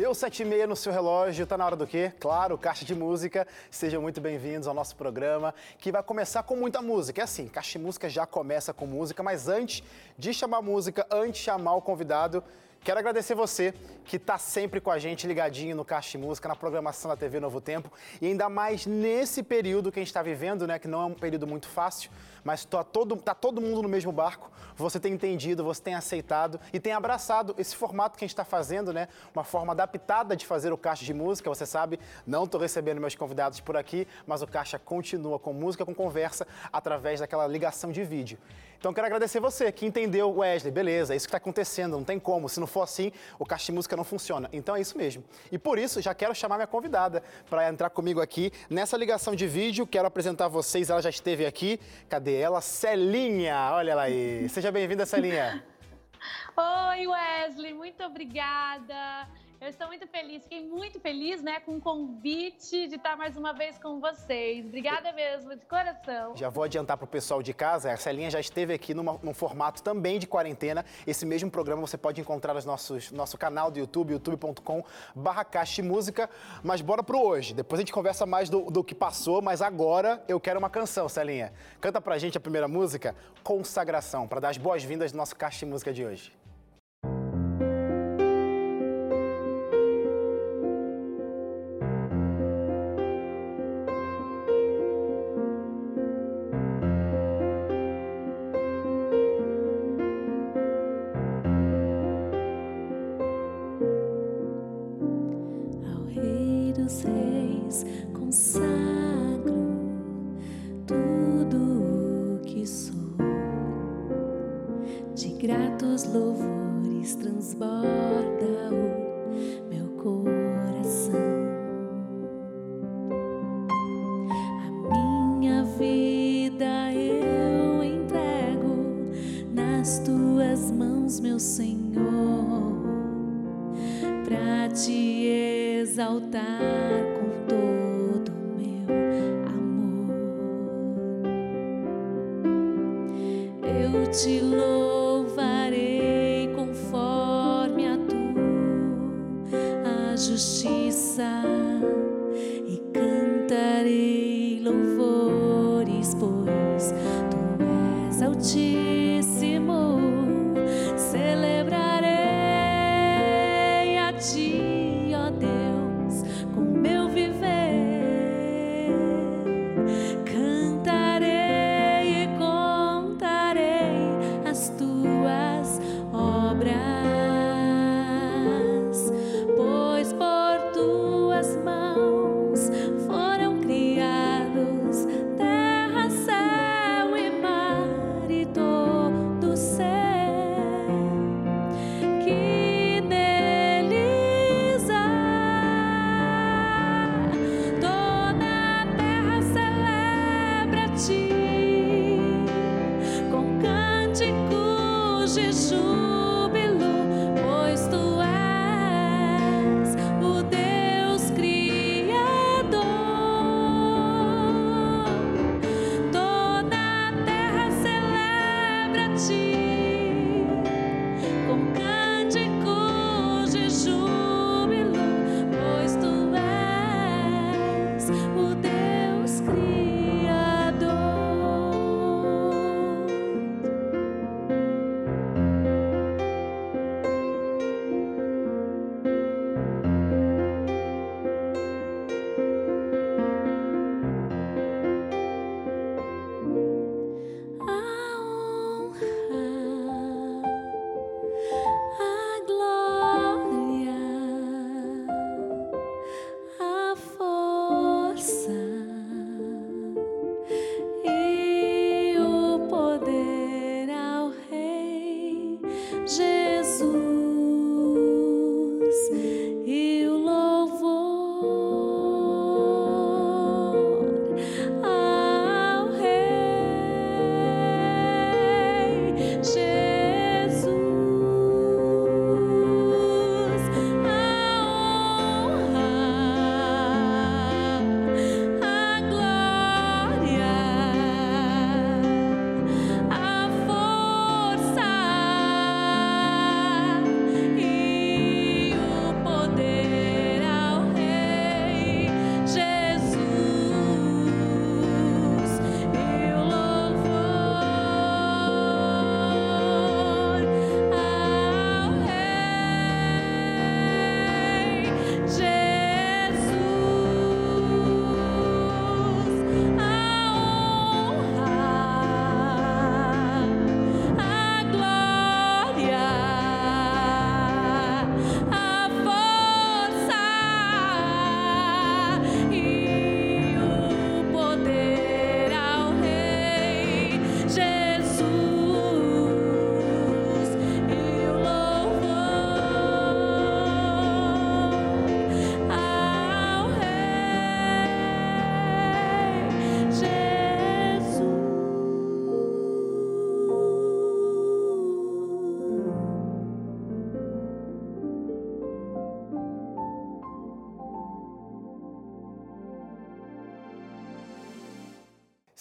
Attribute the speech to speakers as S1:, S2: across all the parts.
S1: Deu sete e meia no seu relógio, tá na hora do quê? Claro, Caixa de Música. Sejam muito bem-vindos ao nosso programa, que vai começar com muita música. É assim, Caixa de Música já começa com música, mas antes de chamar música, antes de chamar o convidado, Quero agradecer você que está sempre com a gente ligadinho no Caixa de Música, na programação da TV Novo Tempo. E ainda mais nesse período que a gente está vivendo, né? Que não é um período muito fácil, mas tá todo, tá todo mundo no mesmo barco. Você tem entendido, você tem aceitado e tem abraçado esse formato que a gente está fazendo, né? Uma forma adaptada de fazer o Caixa de Música. Você sabe, não estou recebendo meus convidados por aqui, mas o Caixa continua com música, com conversa, através daquela ligação de vídeo. Então quero agradecer você que entendeu, Wesley, beleza, é isso que está acontecendo, não tem como. Se não for assim, o Caixa Música não funciona. Então é isso mesmo. E por isso, já quero chamar minha convidada para entrar comigo aqui nessa ligação de vídeo. Quero apresentar vocês, ela já esteve aqui. Cadê ela? Celinha, olha ela aí. Seja bem-vinda, Celinha.
S2: Oi, Wesley, muito obrigada. Eu estou muito feliz, fiquei muito feliz, né, com o convite de estar mais uma vez com vocês. Obrigada mesmo, de coração.
S1: Já vou adiantar para o pessoal de casa, a Celinha já esteve aqui numa, num formato também de quarentena. Esse mesmo programa você pode encontrar no nosso canal do YouTube, youtube.com barra música. Mas bora pro hoje. Depois a gente conversa mais do, do que passou, mas agora eu quero uma canção, Celinha. Canta pra gente a primeira música, Consagração, para dar as boas-vindas do nosso Caixa Música de hoje.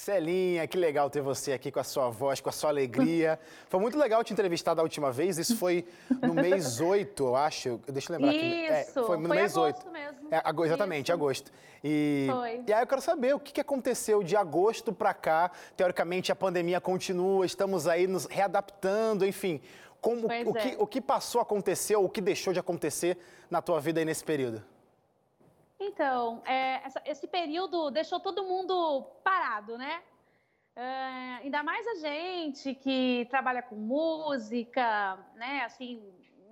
S1: Celinha, que legal ter você aqui com a sua voz, com a sua alegria. Foi muito legal te entrevistar da última vez, isso foi no mês 8, eu acho. Deixa eu lembrar
S2: isso,
S1: aqui.
S2: É, foi no
S1: foi
S2: mês agosto 8. mesmo.
S1: É, exatamente, isso. agosto. E, foi. e aí eu quero saber o que, aconteceu de agosto para cá. Teoricamente a pandemia continua, estamos aí nos readaptando, enfim. Como, o, é. que, o que passou a acontecer, ou o que deixou de acontecer na tua vida aí nesse período?
S2: Então, é, essa, esse período deixou todo mundo parado, né? É, ainda mais a gente que trabalha com música, né? Assim,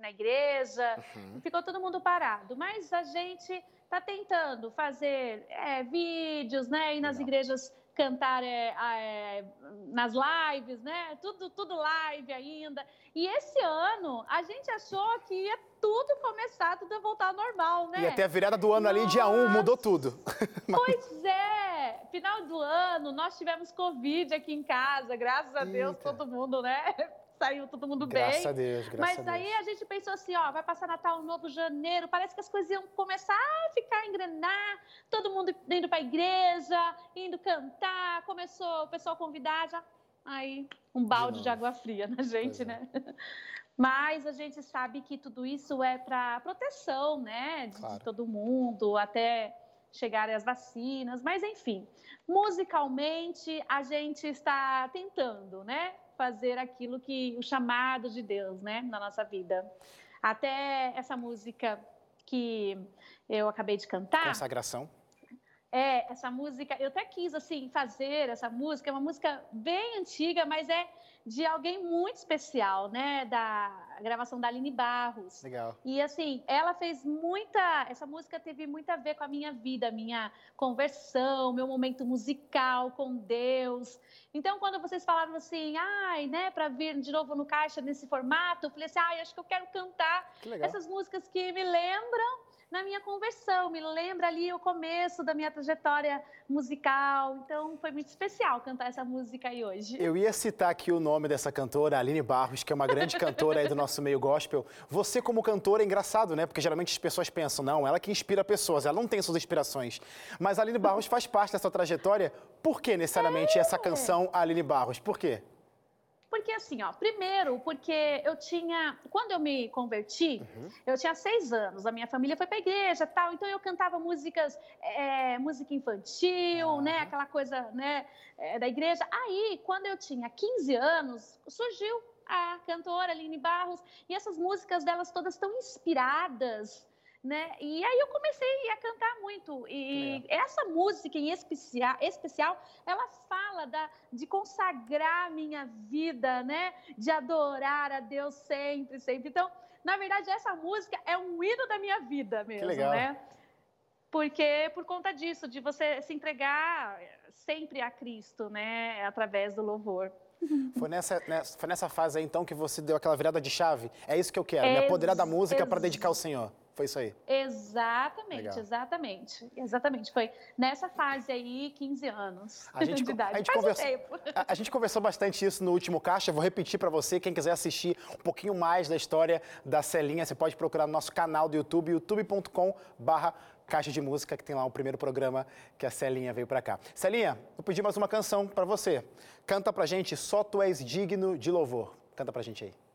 S2: na igreja, uhum. ficou todo mundo parado. Mas a gente está tentando fazer é, vídeos, né? Ir nas Legal. igrejas cantar é, é, nas lives, né? Tudo, tudo live ainda. E esse ano a gente achou que ia tudo começar, tudo ia voltar ao normal, né?
S1: E até a virada do ano Nossa. ali, dia 1, mudou tudo.
S2: Pois é! Final do ano, nós tivemos Covid aqui em casa, graças a Eita. Deus, todo mundo, né? Saiu todo mundo
S1: graças
S2: bem.
S1: A Deus, graças
S2: Mas
S1: a Deus.
S2: aí a gente pensou assim, ó, vai passar Natal, Novo Janeiro, parece que as coisas iam começar a ficar, engrenar, todo mundo indo para a igreja, indo cantar, começou o pessoal convidar, já, aí um balde de, de água fria na gente, pois é. né? É. Mas a gente sabe que tudo isso é para proteção, né, de, claro. de todo mundo, até chegarem as vacinas, mas enfim, musicalmente a gente está tentando, né? Fazer aquilo que o chamado de Deus, né, na nossa vida. Até essa música que eu acabei de cantar.
S1: Consagração.
S2: É, essa música, eu até quis assim fazer essa música, é uma música bem antiga, mas é de alguém muito especial, né? Da gravação da Aline Barros.
S1: Legal.
S2: E assim, ela fez muita. Essa música teve muito a ver com a minha vida, minha conversão, meu momento musical com Deus. Então, quando vocês falaram assim, ai, né, para vir de novo no caixa nesse formato, eu falei assim, ai, acho que eu quero cantar essas músicas que me lembram na minha conversão, me lembra ali o começo da minha trajetória musical. Então foi muito especial cantar essa música aí hoje.
S1: Eu ia citar aqui o nome dessa cantora, Aline Barros, que é uma grande cantora aí do nosso meio gospel. Você como cantora é engraçado, né? Porque geralmente as pessoas pensam, não, ela que inspira pessoas, ela não tem suas inspirações. Mas a Aline Barros faz parte dessa trajetória. Por que necessariamente é. essa canção Aline Barros? Por quê?
S2: Porque assim, ó, primeiro, porque eu tinha, quando eu me converti, uhum. eu tinha seis anos, a minha família foi para a igreja tal, então eu cantava músicas, é, música infantil, uhum. né, aquela coisa, né, é, da igreja. Aí, quando eu tinha 15 anos, surgiu a cantora Aline Barros, e essas músicas delas todas estão inspiradas né? E aí eu comecei a cantar muito. E é. essa música em especial, especial, ela fala da, de consagrar minha vida, né? De adorar a Deus sempre, sempre. Então, na verdade, essa música é um hino da minha vida mesmo, né? Porque por conta disso, de você se entregar sempre a Cristo, né? Através do louvor.
S1: Foi nessa, nessa, foi nessa fase aí, então, que você deu aquela virada de chave? É isso que eu quero, me apoderar da música para dedicar ao Senhor. Foi isso aí.
S2: Exatamente, Legal. exatamente. Exatamente. Foi nessa fase aí, 15 anos
S1: a gente,
S2: de idade.
S1: A gente, conversa, a, a gente conversou bastante isso no último caixa. Vou repetir para você, quem quiser assistir um pouquinho mais da história da Celinha, você pode procurar no nosso canal do YouTube, youtube.com barra Caixa de Música, que tem lá o primeiro programa que a Celinha veio para cá. Celinha, vou pedir mais uma canção para você. Canta pra gente Só Tu És Digno de Louvor. Canta pra gente aí.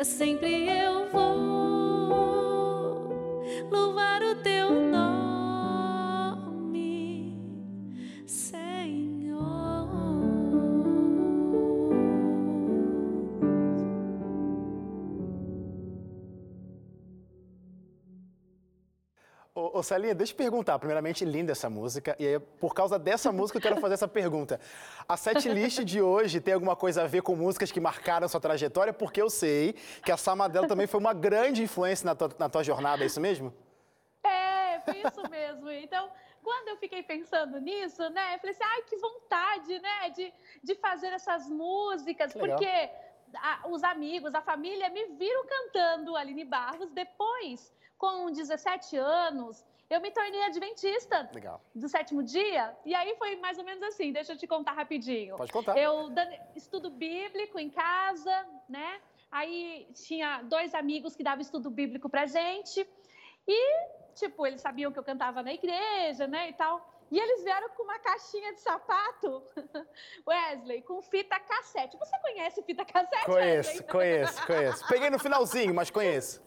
S1: Ô, Celinha, deixa eu perguntar. Primeiramente, linda essa música. E aí, por causa dessa música, eu quero fazer essa pergunta. A setlist de hoje tem alguma coisa a ver com músicas que marcaram sua trajetória? Porque eu sei que a Samadela também foi uma grande influência na tua, na tua jornada, é isso mesmo?
S2: É, foi isso mesmo. Então, quando eu fiquei pensando nisso, né, eu falei assim, ai, que vontade, né, de, de fazer essas músicas, porque a, os amigos, a família me viram cantando Aline Barros depois com 17 anos, eu me tornei adventista
S1: Legal.
S2: do sétimo dia. E aí foi mais ou menos assim, deixa eu te contar rapidinho.
S1: Pode contar.
S2: Eu estudo bíblico em casa, né? Aí tinha dois amigos que davam estudo bíblico pra gente. E, tipo, eles sabiam que eu cantava na igreja, né, e tal. E eles vieram com uma caixinha de sapato, Wesley, com fita cassete. Você conhece fita cassete?
S1: Conheço,
S2: Wesley?
S1: conheço, conheço. Peguei no finalzinho, mas conheço.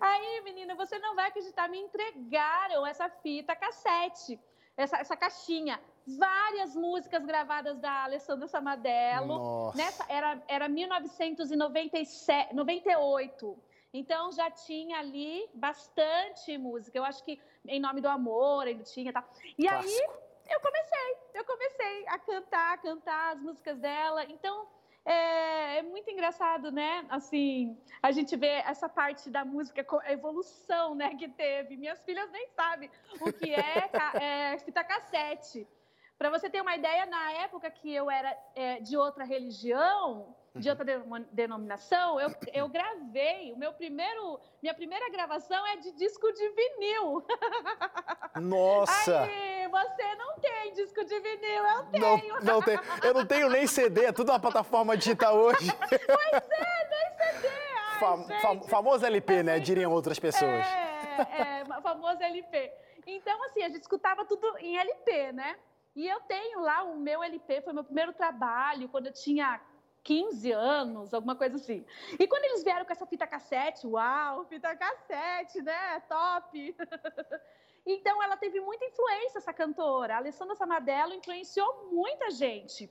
S2: Aí, menina, você não vai acreditar, me entregaram essa fita cassete, essa, essa caixinha. Várias músicas gravadas da Alessandra Samadello.
S1: Nossa.
S2: Nessa, era, era 1998. Então já tinha ali bastante música. Eu acho que em nome do amor ainda tinha, tá? E
S1: Clássico.
S2: aí eu comecei, eu comecei a cantar, a cantar as músicas dela. Então é, é, muito engraçado, né? Assim, a gente vê essa parte da música, a evolução, né, que teve. Minhas filhas nem sabem o que é, é fita cassete. Para você ter uma ideia, na época que eu era é, de outra religião, de outra denominação, eu, eu gravei, o meu primeiro, minha primeira gravação é de disco de vinil.
S1: Nossa!
S2: Aí, você não tem disco de vinil, eu
S1: tenho. Não, não tem. Eu não tenho nem CD, é tudo uma plataforma digital hoje.
S2: Pois é, nem CD. Ai,
S1: Fam, fam, famoso LP, né? Diriam outras pessoas.
S2: É, é, famoso LP. Então, assim, a gente escutava tudo em LP, né? E eu tenho lá o meu LP, foi meu primeiro trabalho, quando eu tinha 15 anos, alguma coisa assim. E quando eles vieram com essa fita cassete, uau, fita cassete, né? Top! então ela teve muita influência, essa cantora. A Alessandra Samadello influenciou muita gente.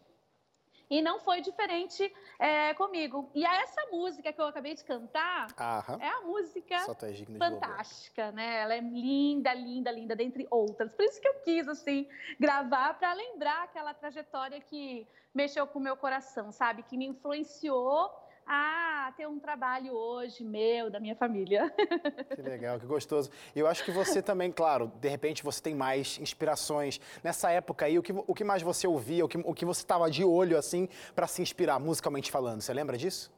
S2: E não foi diferente é, comigo. E essa música que eu acabei de cantar
S1: Aham.
S2: é a música
S1: é
S2: fantástica, né? Ela é linda, linda, linda, dentre outras. Por isso que eu quis, assim, gravar para lembrar aquela trajetória que mexeu com o meu coração, sabe? Que me influenciou a ter um trabalho hoje meu, da minha família.
S1: Que legal, que gostoso. E eu acho que você também, claro, de repente você tem mais inspirações. Nessa época aí, o que, o que mais você ouvia, o que, o que você estava de olho, assim, para se inspirar, musicalmente falando? Você lembra disso?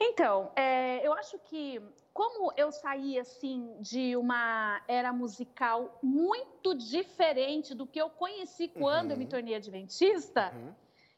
S2: Então, é, eu acho que como eu saí assim de uma era musical muito diferente do que eu conheci quando uhum. eu me uhum. tornei adventista, uhum.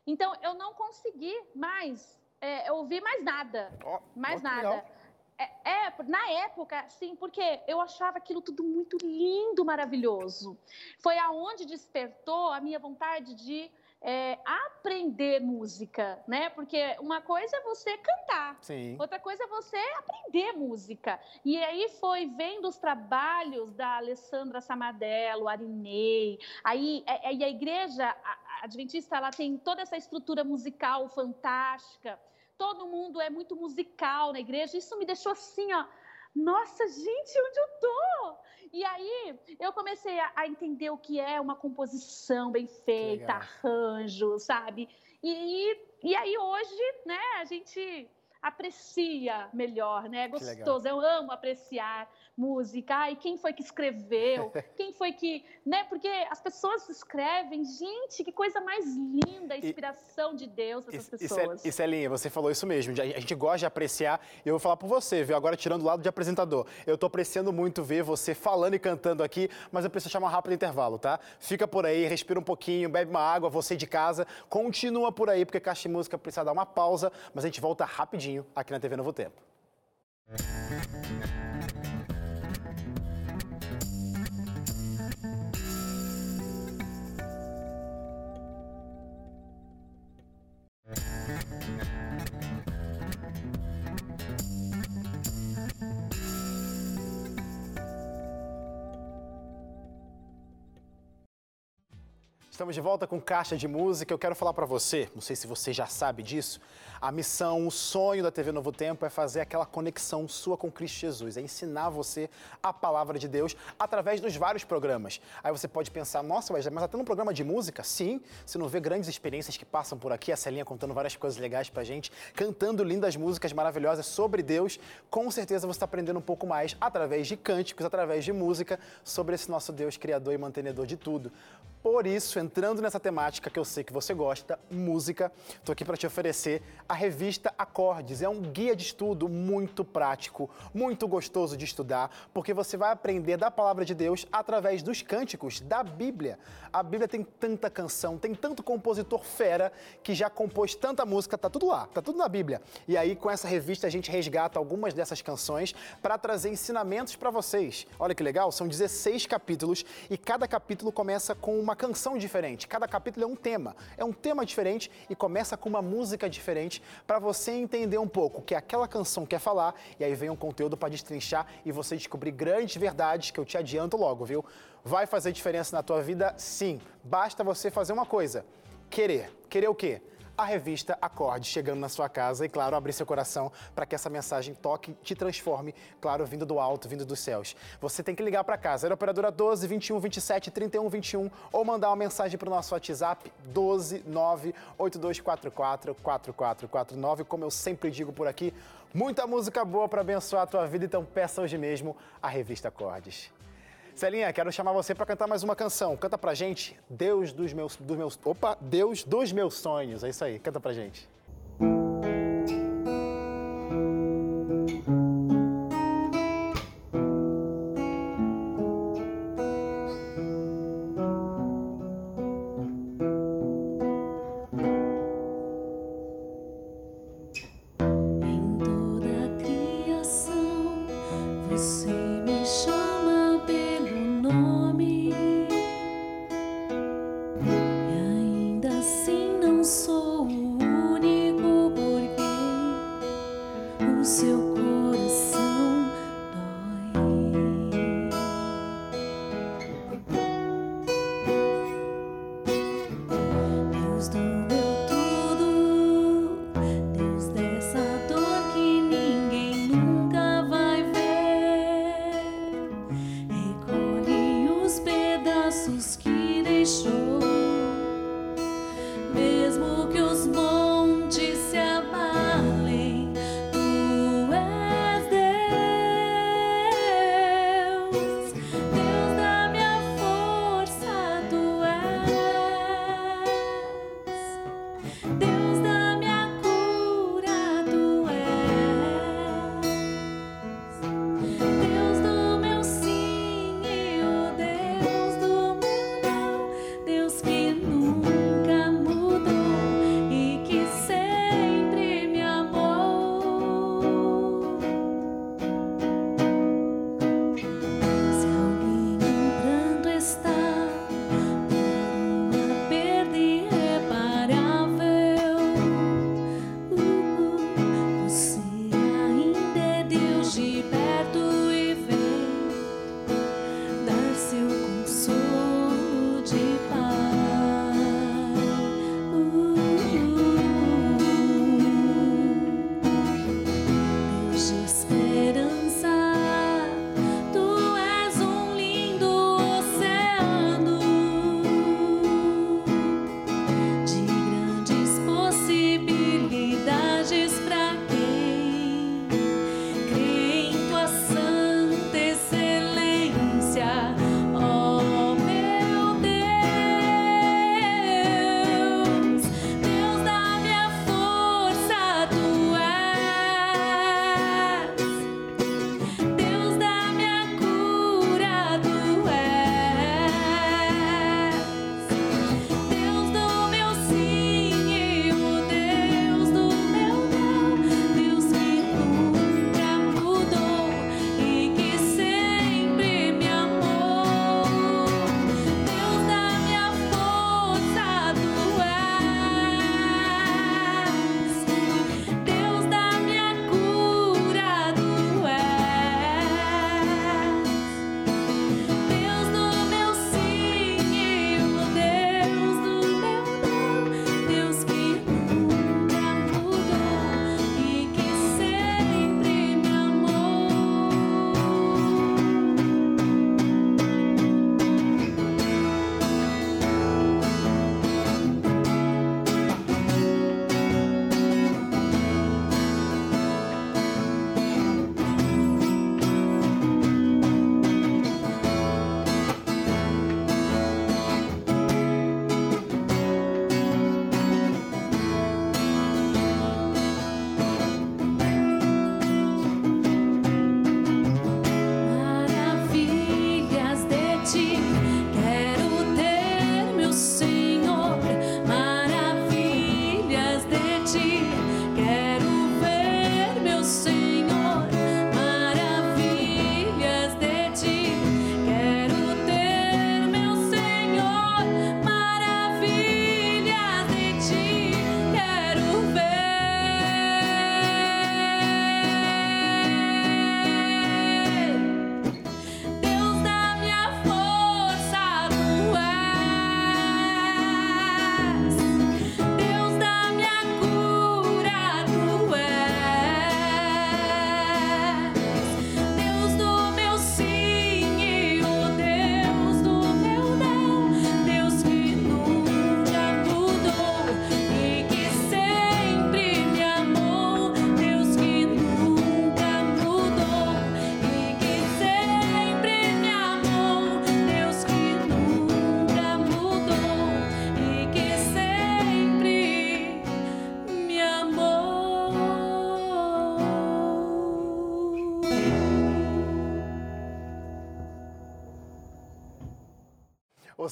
S2: então eu não consegui mais é, ouvir mais nada. Oh, mais nada. Legal. É, é, na época, sim, porque eu achava aquilo tudo muito lindo, maravilhoso. Foi aonde despertou a minha vontade de é, aprender música, né? Porque uma coisa é você cantar, Sim. outra coisa é você aprender música. E aí foi vendo os trabalhos da Alessandra Samadello, Arinei, aí é, é, e a igreja adventista ela tem toda essa estrutura musical fantástica. Todo mundo é muito musical na igreja. Isso me deixou assim, ó. Nossa, gente, onde eu tô? E aí eu comecei a, a entender o que é uma composição bem feita, arranjo, sabe? E, e aí hoje, né, a gente aprecia melhor, né? É gostoso. Eu amo apreciar música. Ai, quem foi que escreveu? Quem foi que, né? Porque as pessoas escrevem, gente, que coisa mais linda, a inspiração e, de Deus essas
S1: e,
S2: pessoas.
S1: E Celinha, você falou isso mesmo. A gente gosta de apreciar. Eu vou falar por você, viu? Agora tirando o lado de apresentador. Eu tô apreciando muito ver você falando e cantando aqui, mas eu preciso chamar um rápido intervalo, tá? Fica por aí, respira um pouquinho, bebe uma água, você de casa, continua por aí, porque Caixa de Música precisa dar uma pausa, mas a gente volta rapidinho aqui na TV Novo Tempo. Estamos de volta com Caixa de Música. Eu quero falar para você, não sei se você já sabe disso, a missão, o sonho da TV Novo Tempo é fazer aquela conexão sua com Cristo Jesus, é ensinar você a palavra de Deus através dos vários programas. Aí você pode pensar, nossa, mas está tendo um programa de música? Sim, você não vê grandes experiências que passam por aqui, a Celinha contando várias coisas legais pra gente, cantando lindas músicas maravilhosas sobre Deus. Com certeza você está aprendendo um pouco mais através de cânticos, através de música, sobre esse nosso Deus criador e mantenedor de tudo. Por isso, entrando nessa temática que eu sei que você gosta, música, estou aqui para te oferecer a revista Acordes. É um guia de estudo muito prático, muito gostoso de estudar, porque você vai aprender da palavra de Deus através dos cânticos da Bíblia. A Bíblia tem tanta canção, tem tanto compositor fera que já compôs tanta música, tá tudo lá, tá tudo na Bíblia. E aí com essa revista a gente resgata algumas dessas canções para trazer ensinamentos para vocês. Olha que legal, são 16 capítulos e cada capítulo começa com uma canção diferente. Cada capítulo é um tema. É um tema diferente e começa com uma música diferente para você entender um pouco o que aquela canção quer falar e aí vem um conteúdo para destrinchar e você descobrir grandes verdades que eu te adianto logo, viu? Vai fazer diferença na tua vida? Sim. Basta você fazer uma coisa: querer. Querer o quê? A revista Acorde chegando na sua casa e, claro, abrir seu coração para que essa mensagem toque, te transforme, claro, vindo do alto, vindo dos céus. Você tem que ligar para casa, era operadora 12 21 27 31 21 ou mandar uma mensagem para o nosso WhatsApp 12 9 8244 4449. Como eu sempre digo por aqui, muita música boa para abençoar a tua vida, então peça hoje mesmo a revista Acordes. Celinha, quero chamar você para cantar mais uma canção. Canta pra gente Deus dos meus, dos meus. Opa, Deus dos meus sonhos. É isso aí, canta pra gente.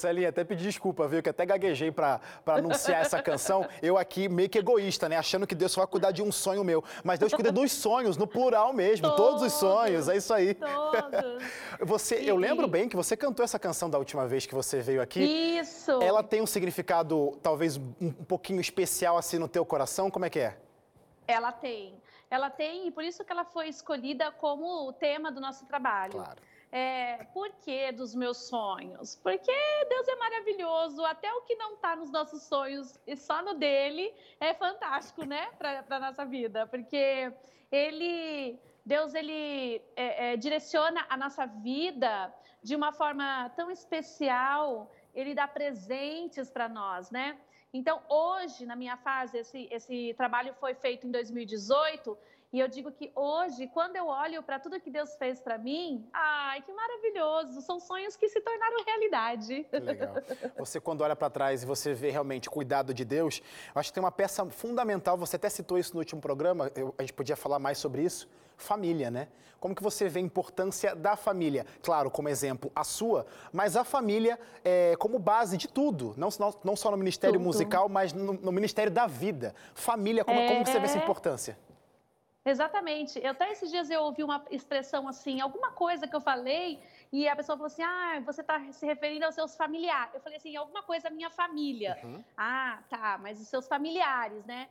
S1: Ô Celinha, até pedi desculpa, viu? Que até gaguejei para anunciar essa canção. Eu aqui meio que egoísta, né? Achando que Deus só vai cuidar de um sonho meu. Mas Deus cuida dos sonhos, no plural mesmo. Todos, todos os sonhos, é isso aí.
S2: Todos.
S1: você, eu lembro bem que você cantou essa canção da última vez que você veio aqui.
S2: Isso.
S1: Ela tem um significado, talvez, um pouquinho especial assim no teu coração? Como é que é?
S2: Ela tem. Ela tem, e por isso que ela foi escolhida como o tema do nosso trabalho.
S1: Claro.
S2: É, por que dos meus sonhos? Porque Deus é maravilhoso, até o que não está nos nossos sonhos e só no dele é fantástico, né, para a nossa vida, porque ele, Deus, ele é, é, direciona a nossa vida de uma forma tão especial, ele dá presentes para nós, né? Então, hoje, na minha fase, esse, esse trabalho foi feito em 2018 e eu digo que hoje, quando eu olho para tudo que Deus fez para mim, ai, que maravilhoso! São sonhos que se tornaram realidade.
S1: Que legal. Você, quando olha para trás e você vê realmente o cuidado de Deus, eu acho que tem uma peça fundamental, você até citou isso no último programa, eu, a gente podia falar mais sobre isso, família, né? Como que você vê a importância da família? Claro, como exemplo, a sua, mas a família é, como base de tudo, não, não, só no Ministério tudo. Musical, mas no, no, Ministério da Vida. Família, como, é... como você vê essa importância?
S2: Exatamente. Eu, até esses dias eu ouvi uma expressão assim, alguma coisa que eu falei, e a pessoa falou assim: ah, você está se referindo aos seus familiares. Eu falei assim: alguma coisa minha família. Uhum. Ah, tá, mas os seus familiares, né?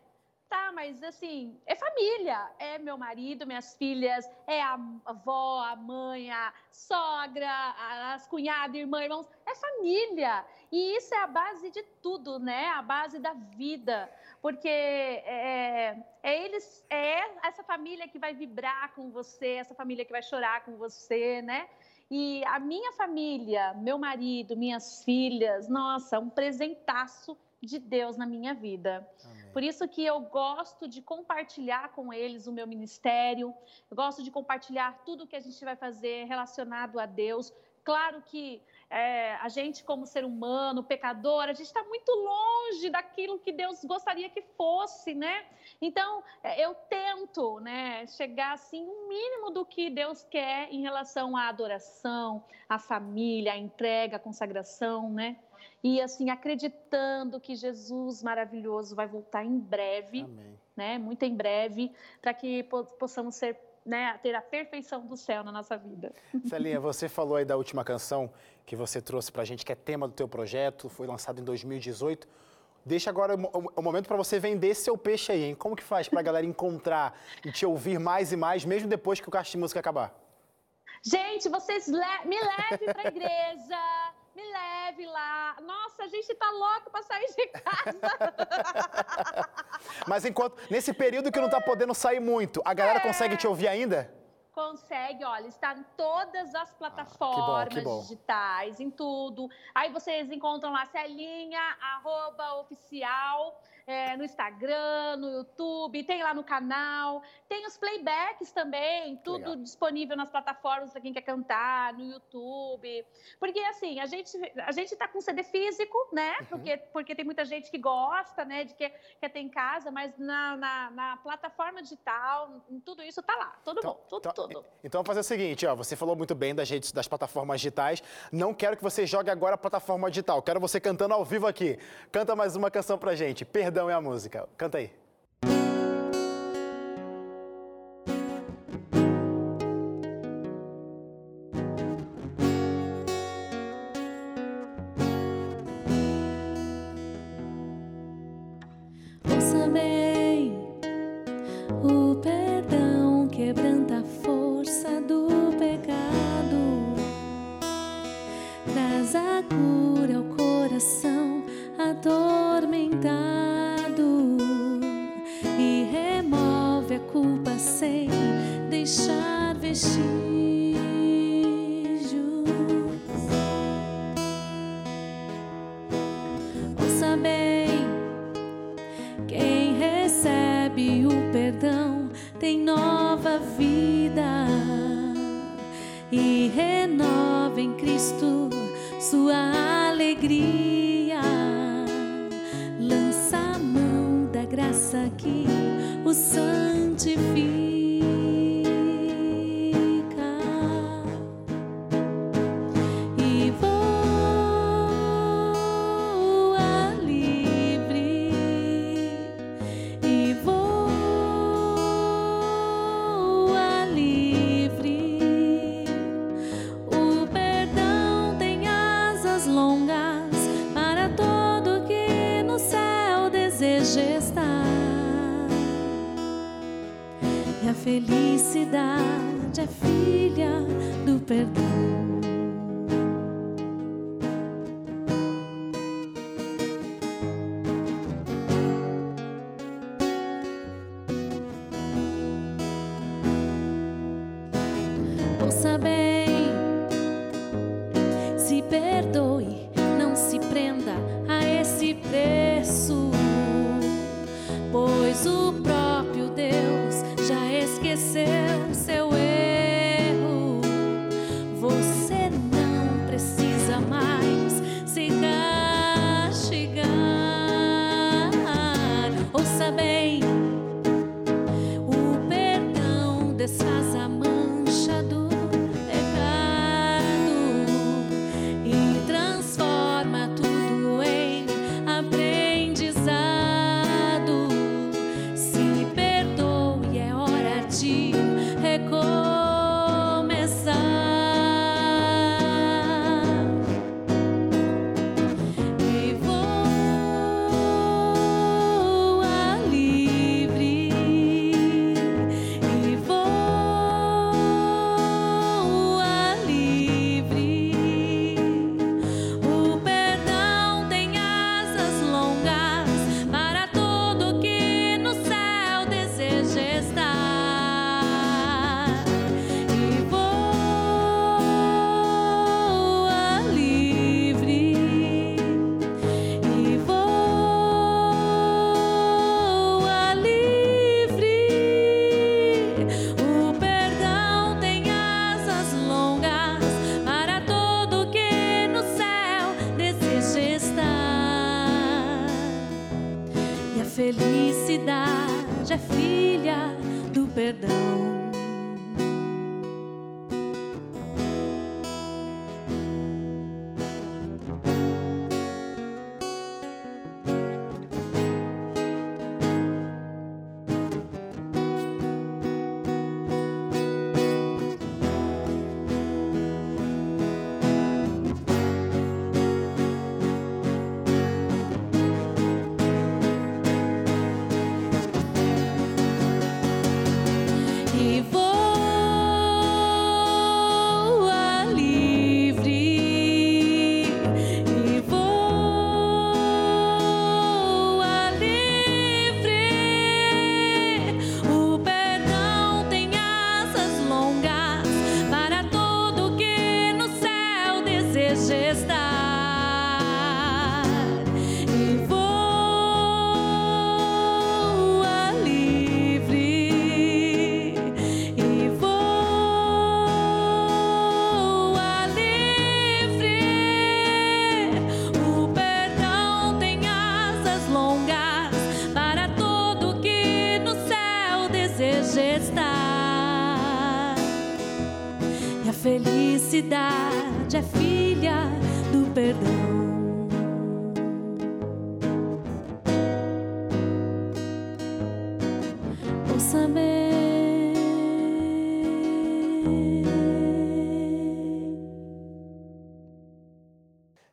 S2: Tá, mas assim, é família. É meu marido, minhas filhas, é a avó, a mãe, a sogra, as cunhadas, irmã, irmãos. É família. E isso é a base de tudo, né? A base da vida porque é, é, eles, é essa família que vai vibrar com você, essa família que vai chorar com você, né? E a minha família, meu marido, minhas filhas, nossa, um presentaço de Deus na minha vida. Amém. Por isso que eu gosto de compartilhar com eles o meu ministério, eu gosto de compartilhar tudo que a gente vai fazer relacionado a Deus. Claro que é, a gente, como ser humano, pecador, a gente está muito longe daquilo que Deus gostaria que fosse, né? Então, é, eu tento, né, chegar assim, o um mínimo do que Deus quer em relação à adoração, à família, à entrega, à consagração, né? E assim, acreditando que Jesus maravilhoso vai voltar em breve, Amém. né? Muito em breve, para que possamos ser né, ter a perfeição do céu na nossa vida.
S1: Celinha, você falou aí da última canção que você trouxe para a gente, que é tema do teu projeto, foi lançado em 2018. Deixa agora o momento para você vender seu peixe aí, hein? Como que faz para a galera encontrar e te ouvir mais e mais, mesmo depois que o Caixa de Música acabar?
S2: Gente, vocês le me levem para a igreja, me leve lá. Nossa, a gente tá louco para sair de casa.
S1: Mas enquanto nesse período que não tá podendo sair muito, a galera é... consegue te ouvir ainda?
S2: Consegue, olha, está em todas as plataformas ah, que bom, que bom. digitais, em tudo. Aí vocês encontram lá Celinha, arroba oficial é, no Instagram, no YouTube, tem lá no canal. Tem os playbacks também, tudo Legal. disponível nas plataformas para quem quer cantar, no YouTube. Porque, assim, a gente a gente está com CD físico, né? Uhum. Porque, porque tem muita gente que gosta, né? De que quer ter em casa, mas na, na, na plataforma digital, tudo isso está lá. Tudo então, bom, tudo,
S1: então,
S2: tudo.
S1: Então, vamos fazer o seguinte, ó. Você falou muito bem das redes, das plataformas digitais. Não quero que você jogue agora a plataforma digital. Quero você cantando ao vivo aqui. Canta mais uma canção pra gente. Perdão Perdão é a música. Canta aí.
S3: Ouça o perdão quebranta a força do pecado, traz a cura ao coração atormentado. deixar vestígios. Ouça bem: quem recebe o perdão tem nova vida e renova em Cristo sua alegria. Lança a mão da graça que o santifica. perdoe, não se prenda a esse preço, pois o felicidade é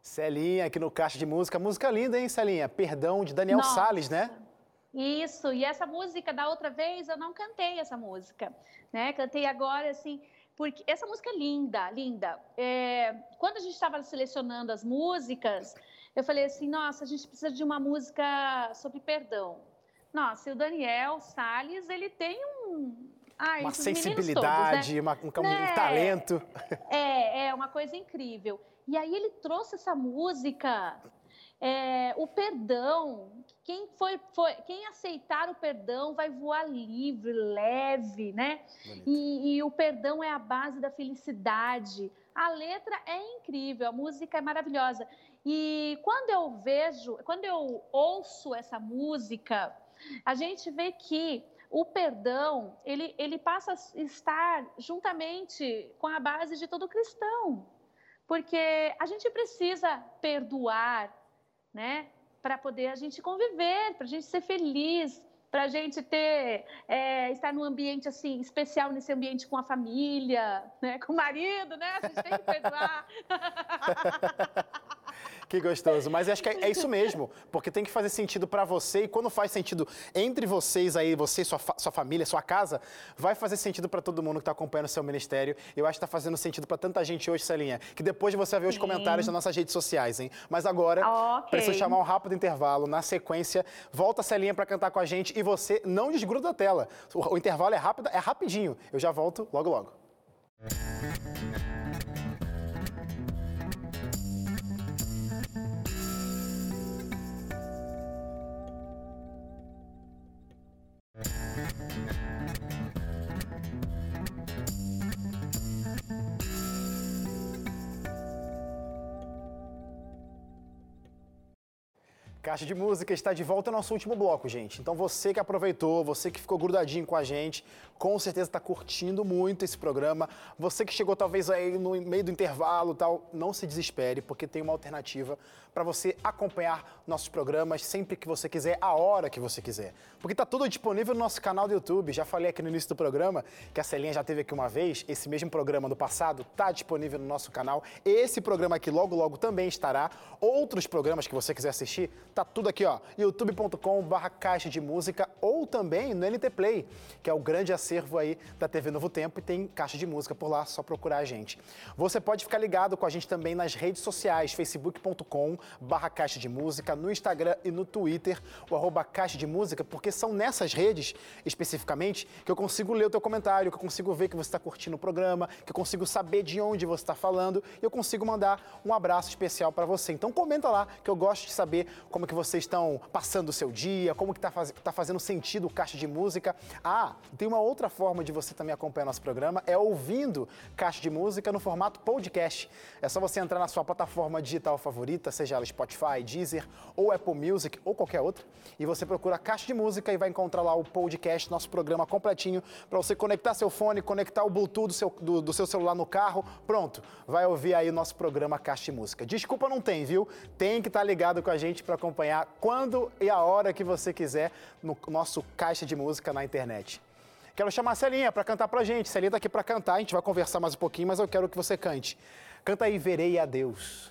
S1: Celinha aqui no Caixa de Música. Música linda, hein, Celinha? Perdão, de Daniel Nossa. Salles, né?
S2: Isso, e essa música da outra vez eu não cantei essa música, né? Cantei agora, assim, porque essa música é linda, linda. É, quando a gente estava selecionando as músicas, eu falei assim, nossa, a gente precisa de uma música sobre perdão. Nossa, e o Daniel Salles, ele tem um...
S1: Ai, uma sensibilidade, todos, né? uma, um, né? um talento.
S2: É, é uma coisa incrível. E aí ele trouxe essa música, é, o perdão, quem, foi, foi, quem aceitar o perdão vai voar livre, leve, né? E, e, o perdão é a base da felicidade. A letra é incrível, a música é maravilhosa. E quando eu vejo, quando eu ouço essa música, a gente vê que o perdão ele, ele passa a estar juntamente com a base de todo cristão, porque a gente precisa perdoar, né? para poder a gente conviver, para a gente ser feliz, para a gente ter é, estar num ambiente assim especial nesse ambiente com a família, né, com o marido, né? A gente tem que perdoar.
S1: Que gostoso. Mas acho que é, é isso mesmo, porque tem que fazer sentido para você e quando faz sentido entre vocês aí, você, sua, fa sua família, sua casa, vai fazer sentido para todo mundo que está acompanhando o seu ministério. Eu acho que está fazendo sentido para tanta gente hoje, Celinha, que depois de você ver os comentários das nossas redes sociais, hein? Mas agora,
S2: Ok.
S1: preciso chamar um rápido intervalo. Na sequência, volta a Celinha para cantar com a gente e você não desgruda da tela. O, o intervalo é rápido, é rapidinho. Eu já volto logo logo. Caixa de Música está de volta ao nosso último bloco, gente. Então você que aproveitou, você que ficou grudadinho com a gente, com certeza está curtindo muito esse programa. Você que chegou talvez aí no meio do intervalo tal, não se desespere, porque tem uma alternativa para você acompanhar nossos programas sempre que você quiser, a hora que você quiser. Porque está tudo disponível no nosso canal do YouTube. Já falei aqui no início do programa que a Celinha já teve aqui uma vez. Esse mesmo programa do passado está disponível no nosso canal. Esse programa aqui logo logo também estará. Outros programas que você quiser assistir, tá tudo aqui, ó, youtube.com/barra caixa de música ou também no NT Play, que é o grande acervo aí da TV Novo Tempo e tem caixa de música por lá, só procurar a gente. Você pode ficar ligado com a gente também nas redes sociais, facebook.com barra caixa de música, no Instagram e no Twitter, o arroba caixa de música, porque são nessas redes, especificamente, que eu consigo ler o teu comentário, que eu consigo ver que você está curtindo o programa, que eu consigo saber de onde você está falando e eu consigo mandar um abraço especial para você. Então comenta lá, que eu gosto de saber como que vocês estão passando o seu dia, como que está faz, tá fazendo sentido o Caixa de Música. Ah, tem uma outra forma de você também acompanhar nosso programa, é ouvindo Caixa de Música no formato podcast. É só você entrar na sua plataforma digital favorita, seja ela Spotify, Deezer ou Apple Music ou qualquer outra, e você procura Caixa de Música e vai encontrar lá o podcast, nosso programa completinho, para você conectar seu fone, conectar o Bluetooth do seu, do, do seu celular no carro, pronto, vai ouvir aí o nosso programa Caixa de Música. Desculpa, não tem, viu? Tem que estar ligado com a gente para acompanhar quando e a hora que você quiser no nosso Caixa de Música na internet. Quero chamar a Celinha para cantar pra gente. Celinha tá aqui para cantar, a gente vai conversar mais um pouquinho, mas eu quero que você cante. Canta aí, Verei a Deus.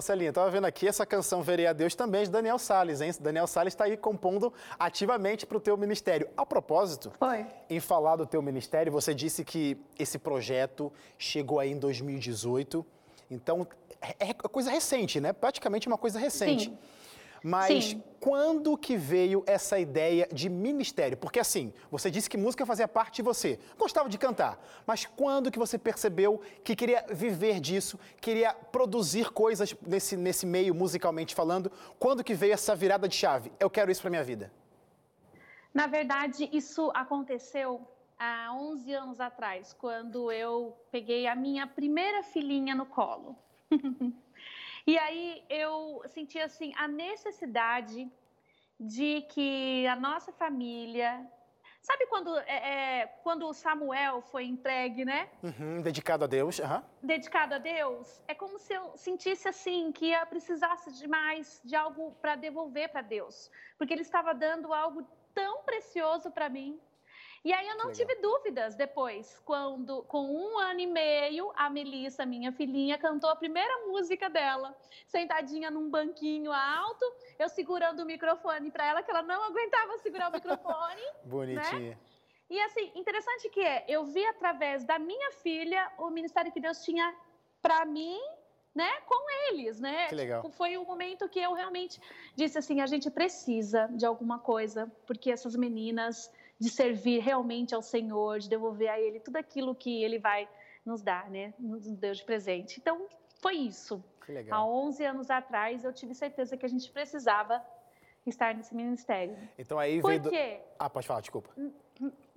S1: Ô Celinha, estava vendo aqui essa canção Verei a Deus também de Daniel Salles, hein? Daniel Salles está aí compondo ativamente para o teu ministério. A propósito,
S2: Foi.
S1: em falar do teu ministério, você disse que esse projeto chegou aí em 2018. Então, é, é coisa recente, né? Praticamente uma coisa recente.
S2: Sim.
S1: Mas
S2: Sim.
S1: quando que veio essa ideia de ministério? Porque assim, você disse que música fazia parte de você, gostava de cantar, mas quando que você percebeu que queria viver disso, queria produzir coisas nesse, nesse meio musicalmente falando? Quando que veio essa virada de chave? Eu quero isso para minha vida.
S2: Na verdade, isso aconteceu há 11 anos atrás, quando eu peguei a minha primeira filhinha no colo. e aí eu senti assim a necessidade de que a nossa família, sabe quando é, é, quando o Samuel foi entregue, né?
S1: Uhum, dedicado a Deus. aham.
S2: dedicado a Deus, é como se eu sentisse assim que eu precisasse de mais de algo para devolver para Deus, porque Ele estava dando algo tão precioso para mim. E aí eu não
S1: legal.
S2: tive dúvidas depois, quando com um ano e meio a Melissa, minha filhinha, cantou a primeira música dela, sentadinha num banquinho alto, eu segurando o microfone para ela, que ela não aguentava segurar o microfone.
S1: Bonitinha.
S2: E assim, interessante que é, eu vi através da minha filha o ministério que Deus tinha para mim, né, com eles, né?
S1: Que legal.
S2: Tipo, foi o momento que eu realmente disse assim, a gente precisa de alguma coisa, porque essas meninas de servir realmente ao Senhor, de devolver a ele tudo aquilo que ele vai nos dar, né? Nos deu de presente. Então, foi isso.
S1: Que
S2: Há
S1: legal.
S2: 11 anos atrás, eu tive certeza que a gente precisava estar nesse ministério.
S1: Então aí
S2: Por
S1: veio. do-
S2: quê?
S1: Ah, pode falar, desculpa.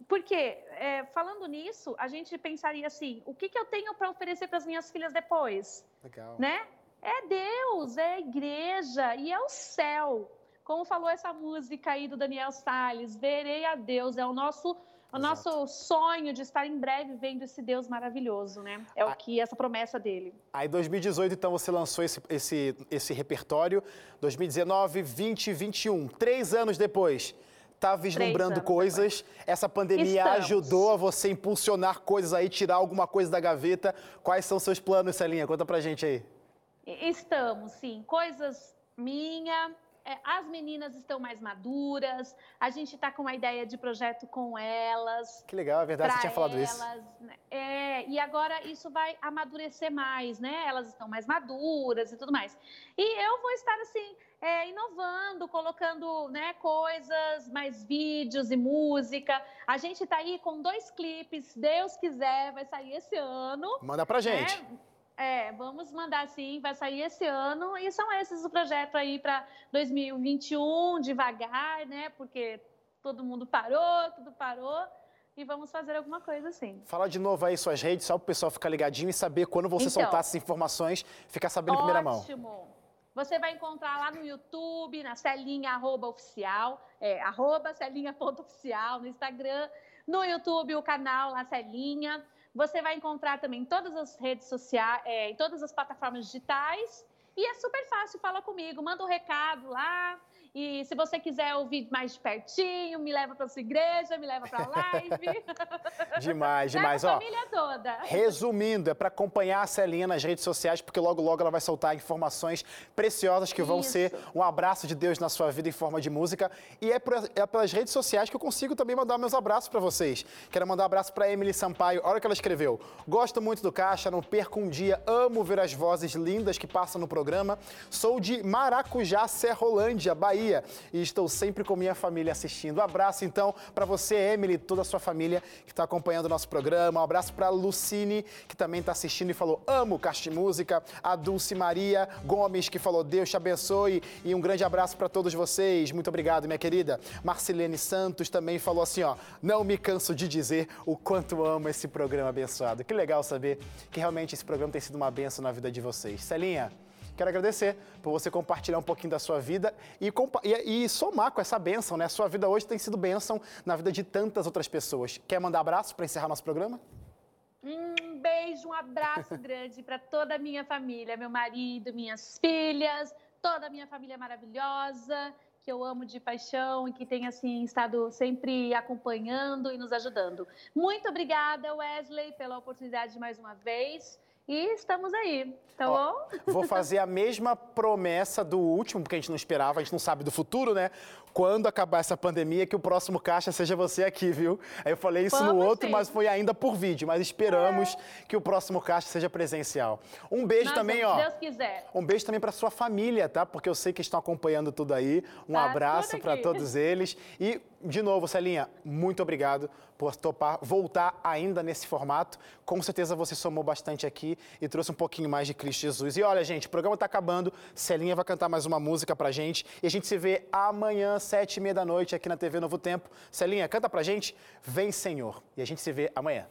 S2: Porque, é, falando nisso, a gente pensaria assim: o que, que eu tenho para oferecer para as minhas filhas depois?
S1: Legal.
S2: Né? É Deus, é a igreja e é o céu. Como falou essa música aí do Daniel Salles, verei a Deus, é o nosso. O nosso sonho de estar em breve vendo esse Deus maravilhoso, né? É o que essa promessa dele.
S1: Aí, em 2018, então, você lançou esse, esse, esse repertório. 2019, 20, 21. Três anos depois, tá vislumbrando coisas. Essa pandemia
S2: Estamos.
S1: ajudou a você impulsionar coisas aí, tirar alguma coisa da gaveta. Quais são seus planos, Celinha? Conta pra gente aí.
S2: Estamos, sim. Coisas minha. É, as meninas estão mais maduras. A gente está com uma ideia de projeto com elas.
S1: Que legal, é verdade, você tinha falado isso.
S2: elas, né? É, e agora isso vai amadurecer mais, né? Elas estão mais maduras e tudo mais. E eu vou estar assim, é, inovando, colocando né, coisas, mais vídeos e música. A gente está aí com dois clipes, Deus quiser, vai sair esse ano.
S1: Manda pra gente.
S2: né? É, vamos mandar sim, vai sair esse ano. E são esses o projeto aí para 2021, devagar, né? Porque todo mundo parou, tudo parou. E vamos fazer alguma coisa assim.
S1: Fala de novo aí suas redes, só pro pessoal ficar ligadinho e saber quando você
S2: Então.
S1: soltar essas informações, ficar sabendo em primeira mão.
S2: Ótimo. Você vai encontrar lá no YouTube, na Celinha arroba oficial, é, arroba no Instagram, no YouTube, o canal lá Celinha. Você vai encontrar também todas as redes sociais, é, em todas as plataformas digitais. E é super fácil, fala comigo, manda um recado lá. E se você quiser ouvir mais de pertinho, me leva para sua igreja, me leva para a live.
S1: Demais, demais. Ó,
S2: família toda.
S1: Resumindo, é para acompanhar a Celinha nas redes sociais, porque logo, logo ela vai soltar informações preciosas que vão
S2: Isso.
S1: ser um abraço de Deus na sua vida em forma de música. E é, por- é pelas redes sociais que eu consigo também mandar meus abraços para vocês. Quero mandar um abraço para Emily Sampaio. Olha o que ela escreveu. Gosto muito do Caixa, não perco um dia, amo ver as vozes lindas que passam no programa. Sou de Maracujá, Serrolândia, Bahia. Bahia e estou sempre com minha família assistindo. Um abraço então para você, Emily, toda a sua família que está acompanhando o nosso programa. Um abraço para Lucine, que também está assistindo e falou: amo de Música. A Dulce Maria Gomes, que falou: Deus te abençoe. E um grande abraço para todos vocês. Muito obrigado, minha querida. Marcelene Santos também falou assim: ó, não me canso de dizer o quanto amo esse programa abençoado. Que legal saber que realmente esse programa tem sido uma benção na vida de vocês. Celinha, quero agradecer por você compartilhar um pouquinho da sua vida e, e, e, somar com essa bênção, né? Sua vida hoje tem sido bênção na vida de tantas outras pessoas. Quer mandar abraço para encerrar nosso programa?
S2: Um beijo, um abraço grande para toda a minha família, meu marido, minhas filhas, toda a minha família maravilhosa, que eu amo de paixão e que tem assim estado sempre acompanhando e nos ajudando. Muito obrigada, Wesley, pela oportunidade mais uma vez. E estamos aí, tá Ó, bom?
S1: Vou fazer a mesma promessa do último, porque a gente não esperava, a gente não sabe do futuro, né? Quando acabar essa pandemia, que o próximo caixa seja você aqui, viu? Aí eu falei isso Vamos no outro, sim. mas foi ainda por vídeo. Mas esperamos é. que o próximo caixa seja presencial. Um beijo Nós também,
S2: ó. Se Deus quiser.
S1: Um beijo também para sua família, tá? Porque eu sei que estão acompanhando tudo aí. Um tá, abraço para todos eles. E de novo, Celinha, muito obrigado por topar voltar ainda nesse formato. Com certeza você somou bastante aqui e trouxe um pouquinho mais de Cristo Jesus. E olha, gente, o programa está acabando. Celinha vai cantar mais uma música pra gente. E a gente se vê amanhã, sete e meia da noite aqui na TV Novo Tempo. Celinha, canta pra gente, Vem Senhor. E a gente se vê amanhã.